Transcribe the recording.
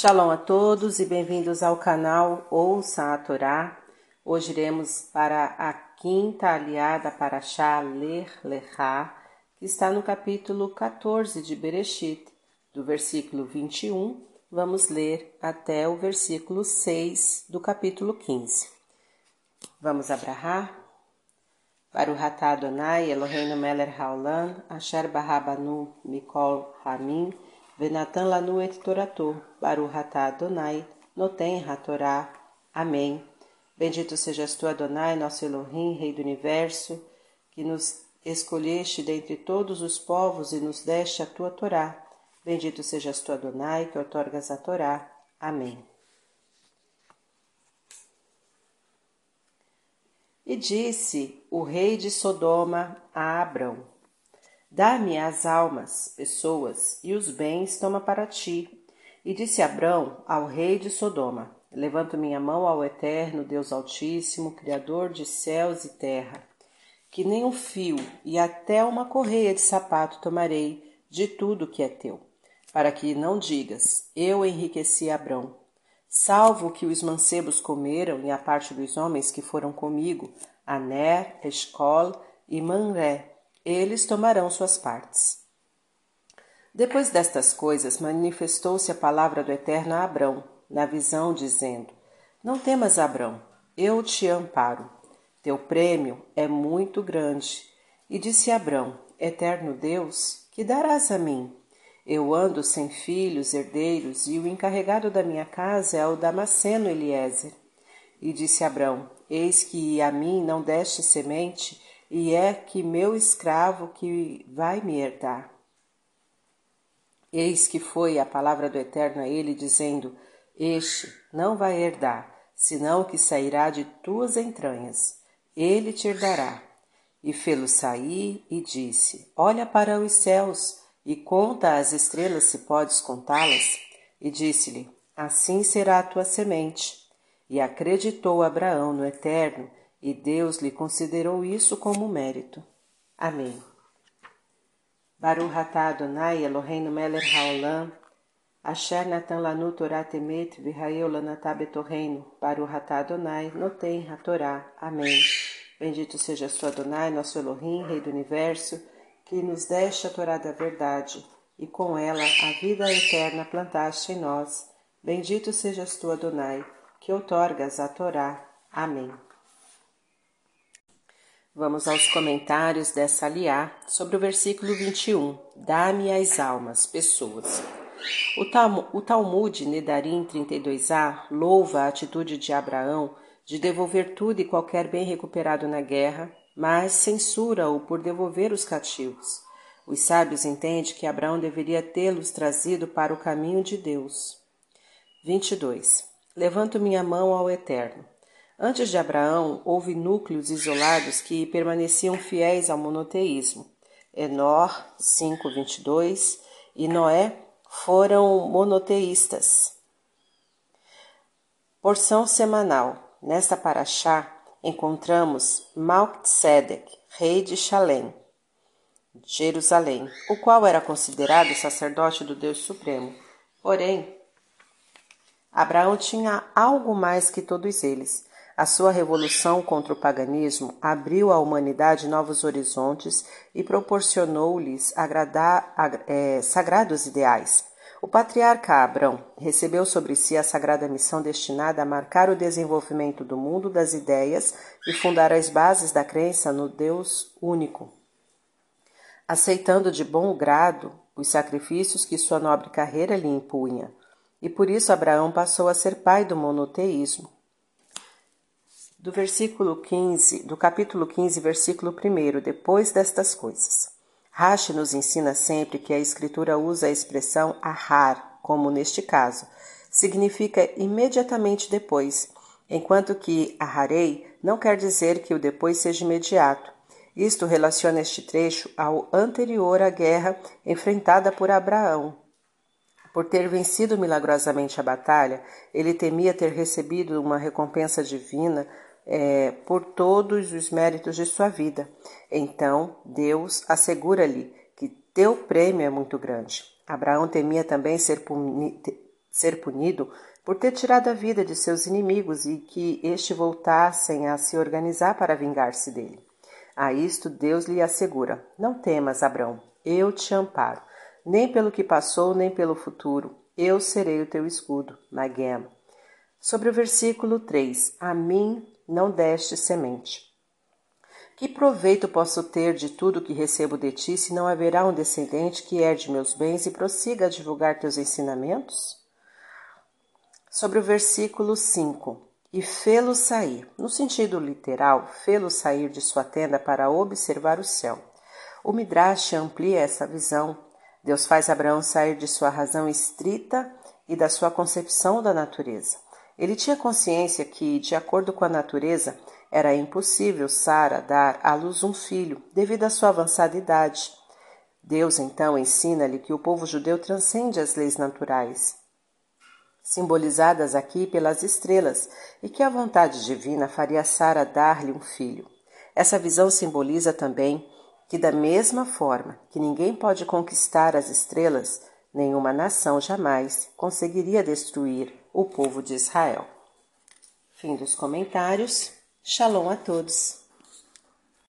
Shalom a todos e bem-vindos ao canal Ouça a Torá. Hoje iremos para a quinta aliada para Shah Ler Lechá, que está no capítulo 14 de Bereshit, do versículo 21, vamos ler até o versículo 6 do capítulo 15. Vamos abrahar? Baruch atah Adonai Eloheinu melech haolam, asher barabanu mikol hamim, Venatan lanu et torato, Baruch atah Adonai, noten hatorá. Amém. Bendito sejas tu, Adonai, nosso Elohim, Rei do Universo, que nos escolheste dentre todos os povos e nos deste a tua Torá. Bendito sejas tu, Adonai, que otorgas a Torá. Amém. E disse o rei de Sodoma a Abrão: Dá-me as almas, pessoas, e os bens toma para ti. E disse Abrão ao rei de Sodoma: Levanto minha mão ao Eterno, Deus Altíssimo, Criador de céus e terra, que nem um fio e até uma correia de sapato tomarei de tudo que é teu, para que não digas: Eu enriqueci Abrão. Salvo o que os mancebos comeram e a parte dos homens que foram comigo, Aner, Escol e Manré, eles tomarão suas partes. Depois destas coisas, manifestou-se a palavra do Eterno a Abrão, na visão, dizendo: Não temas, Abrão, eu te amparo. Teu prêmio é muito grande. E disse Abrão: Eterno Deus, que darás a mim? Eu ando sem filhos, herdeiros, e o encarregado da minha casa é o Damasceno Eliezer. E disse Abrão: Eis que a mim não deste semente, e é que meu escravo que vai me herdar. Eis que foi a palavra do Eterno a ele, dizendo: Este não vai herdar, senão que sairá de tuas entranhas. Ele te herdará. E fê-lo sair e disse: Olha para os céus e conta as estrelas, se podes contá-las. E disse-lhe: Assim será a tua semente. E acreditou Abraão no Eterno, e Deus lhe considerou isso como mérito. Amém. Baruch atah Adonai Eloheinu melech haolam, asher natan lanu Torah temet v'hayeu lanatah betorreino, Baruch atah Adonai noten hatorá. Amém. Bendito seja tu Adonai, nosso Elohim, Rei do Universo, que nos deste a Torá da verdade, e com ela a vida eterna plantaste em nós. Bendito sejas tu, Adonai, que outorgas a Torá. Amém. Vamos aos comentários dessa aliá sobre o versículo 21. Dá-me as almas, pessoas. O Talmud Nedarim 32a louva a atitude de Abraão de devolver tudo e qualquer bem recuperado na guerra, mas censura-o por devolver os cativos. Os sábios entendem que Abraão deveria tê-los trazido para o caminho de Deus. 22. Levanto minha mão ao Eterno. Antes de Abraão, houve núcleos isolados que permaneciam fiéis ao monoteísmo. Enor 5:22 e Noé foram monoteístas. Porção semanal. Nesta paraxá encontramos Malksedek, rei de Shalem, Jerusalém, o qual era considerado sacerdote do Deus Supremo. Porém, Abraão tinha algo mais que todos eles. A sua revolução contra o paganismo abriu à humanidade novos horizontes e proporcionou-lhes é, sagrados ideais. O patriarca Abrão recebeu sobre si a sagrada missão destinada a marcar o desenvolvimento do mundo das ideias e fundar as bases da crença no Deus único. Aceitando de bom grado os sacrifícios que sua nobre carreira lhe impunha, e por isso Abraão passou a ser pai do monoteísmo do versículo 15, do capítulo 15, versículo 1, depois destas coisas. Rashi nos ensina sempre que a escritura usa a expressão ahar, como neste caso, significa imediatamente depois, enquanto que aharei não quer dizer que o depois seja imediato. Isto relaciona este trecho ao anterior à guerra enfrentada por Abraão. Por ter vencido milagrosamente a batalha, ele temia ter recebido uma recompensa divina é, por todos os méritos de sua vida. Então Deus assegura-lhe que teu prêmio é muito grande. Abraão temia também ser, puni ser punido por ter tirado a vida de seus inimigos e que este voltassem a se organizar para vingar-se dele. A isto Deus lhe assegura: Não temas, Abrão, eu te amparo, nem pelo que passou, nem pelo futuro. Eu serei o teu escudo, Magem. Sobre o versículo 3: A mim não deste semente. Que proveito posso ter de tudo que recebo de ti, se não haverá um descendente que herde meus bens e prossiga a divulgar teus ensinamentos? Sobre o versículo 5: E fê-lo sair. No sentido literal, fê-lo sair de sua tenda para observar o céu. O Midrash amplia essa visão. Deus faz Abraão sair de sua razão estrita e da sua concepção da natureza. Ele tinha consciência que, de acordo com a natureza, era impossível Sara dar à luz um filho, devido à sua avançada idade. Deus então ensina-lhe que o povo judeu transcende as leis naturais, simbolizadas aqui pelas estrelas, e que a vontade divina faria Sara dar-lhe um filho. Essa visão simboliza também que, da mesma forma que ninguém pode conquistar as estrelas, nenhuma nação jamais conseguiria destruir o povo de Israel. Fim dos comentários. Shalom a todos.